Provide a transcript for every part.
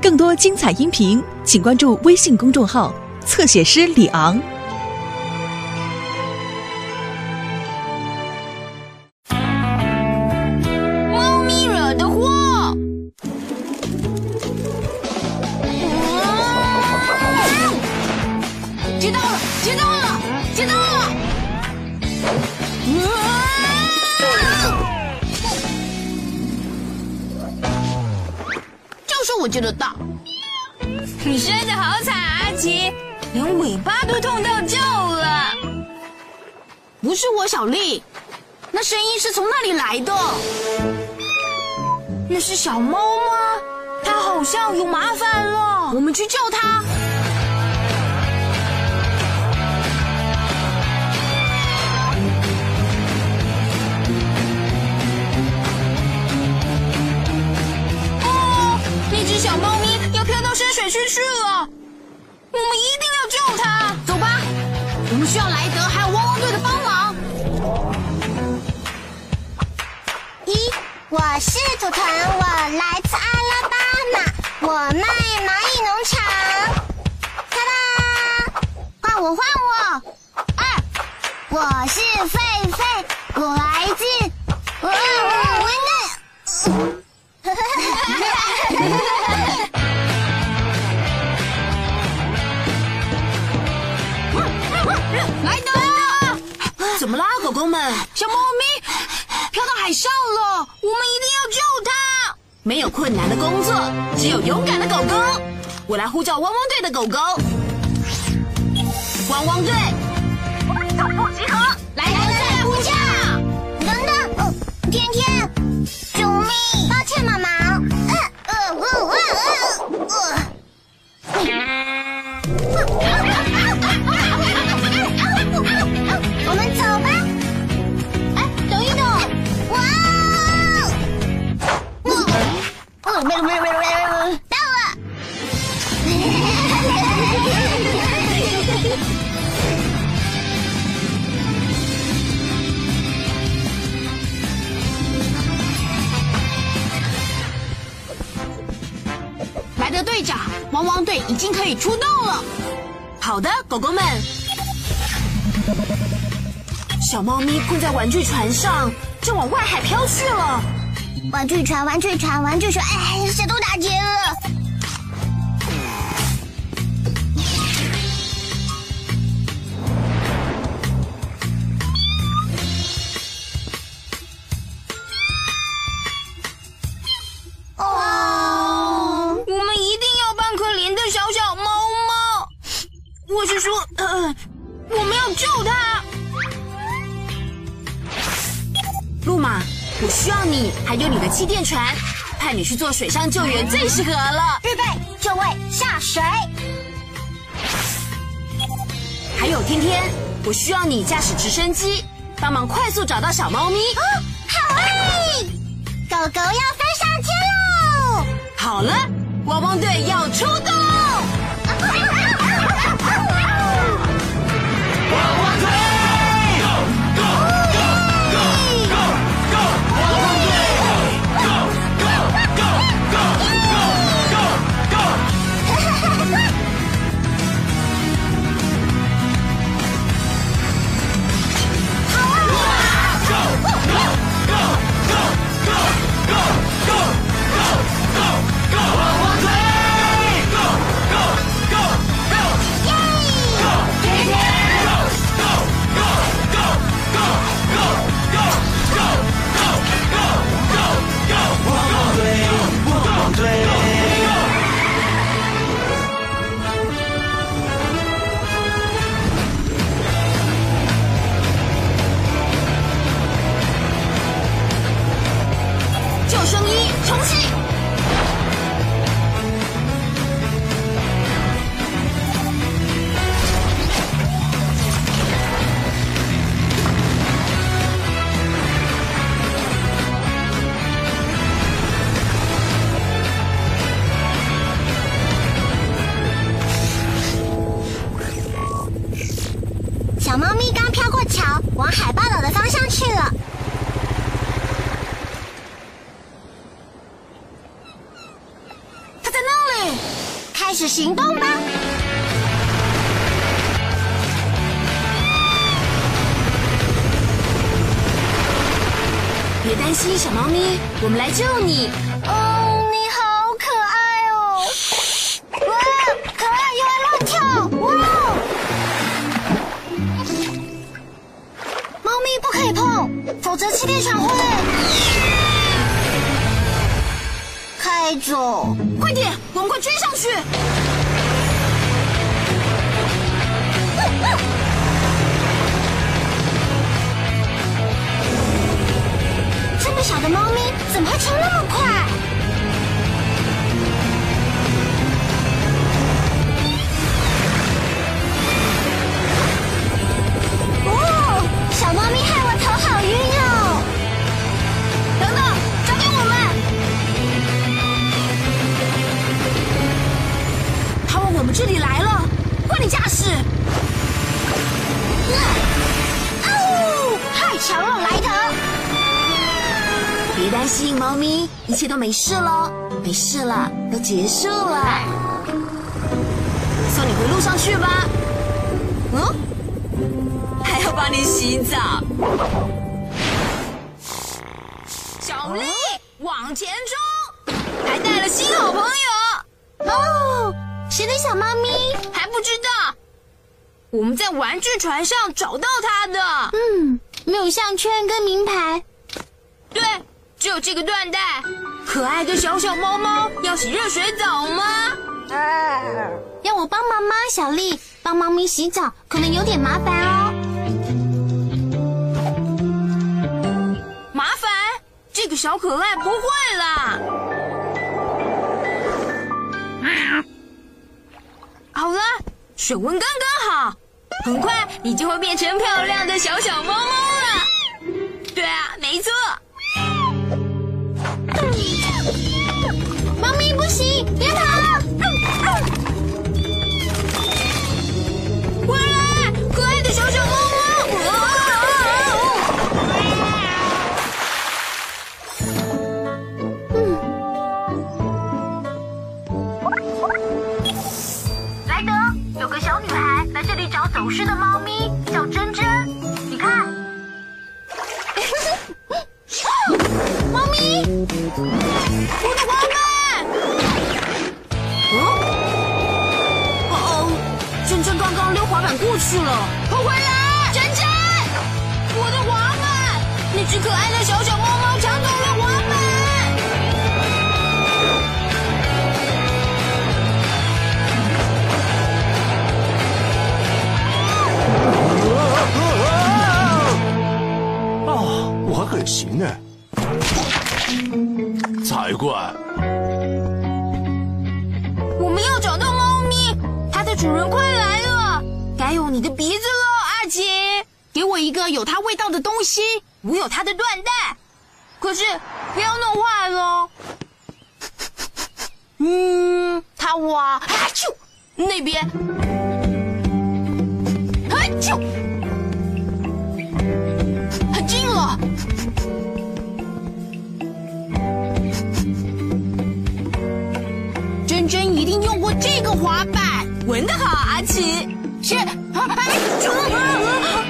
更多精彩音频，请关注微信公众号“侧写师李昂”。猫咪惹的祸。接到了，接到了，接到了！我接得到。你摔得好惨，阿奇，连尾巴都痛到叫了。不是我，小丽，那声音是从那里来的。那是小猫吗？它好像有麻烦了。我们去救它。只小猫咪要飘到深水区去了，我们一定要救它。走吧，我们需要莱德还有汪汪队的帮忙。一，我是图腾，我来自阿拉巴马，我卖蚂蚁农场。哒哒，换我换我。二，我是狒狒，我来自……我我莱狗狗们？小猫咪飘到海上了，我们一定要救它。没有困难的工作，只有勇敢的狗狗。我来呼叫汪汪队的狗狗。汪汪队，长，汪汪队已经可以出动了。好的，狗狗们。小猫咪困在玩具船上，正往外海飘去了。玩具船，玩具船，玩具船，哎，谁都打劫了。我需要你，还有你的气垫船，派你去做水上救援最适合了。预备，就位，下水。还有天天，我需要你驾驶直升机，帮忙快速找到小猫咪。哦，好哎！狗狗要飞上天喽！好了，汪汪队要出动。救 始行动吧！别担心，小猫咪，我们来救你。快追上去！切都没事了，没事了，都结束了。送你回路上去吧。嗯？还要帮你洗澡。小丽，往前冲！还带了新好朋友。哦，谁的小猫咪？还不知道？我们在玩具船上找到它的。嗯，没有项圈跟名牌。对，只有这个缎带。可爱的小小猫猫要洗热水澡吗？要我帮忙吗，小丽？帮猫咪洗澡可能有点麻烦哦。麻烦，这个小可爱不会啦。好了，水温刚刚好，很快你就会变成漂亮的小小猫猫了。去了，快回来！珍珍，我的滑板！那只可爱的小小猫猫有它味道的东西，我有它的缎带，可是不要弄坏了。嗯，它哇，啊啾，那边，啊啾，很近了。珍珍一定用过这个滑板，闻得好，阿奇。是，啊啊，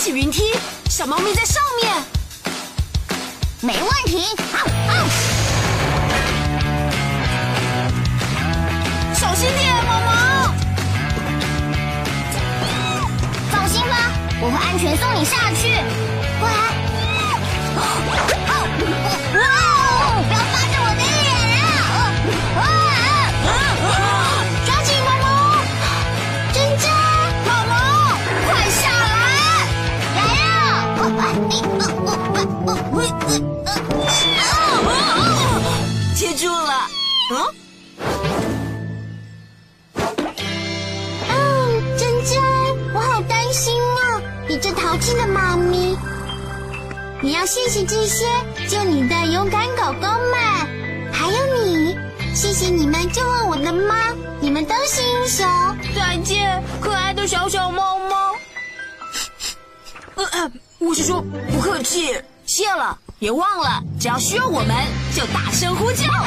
起云梯，小猫咪在上面。没问题。啊啊！小心点，毛毛。放心吧，我会安全送你下去。啊。嗯，珍珍，我好担心啊，你这淘气的猫咪。你要谢谢这些救你的勇敢狗狗们，还有你。谢谢你们救了我的猫，你们都是英雄。再见，可爱的小小猫猫。我是说，不客气，谢了，别忘了，只要需要我们就大声呼叫。啊。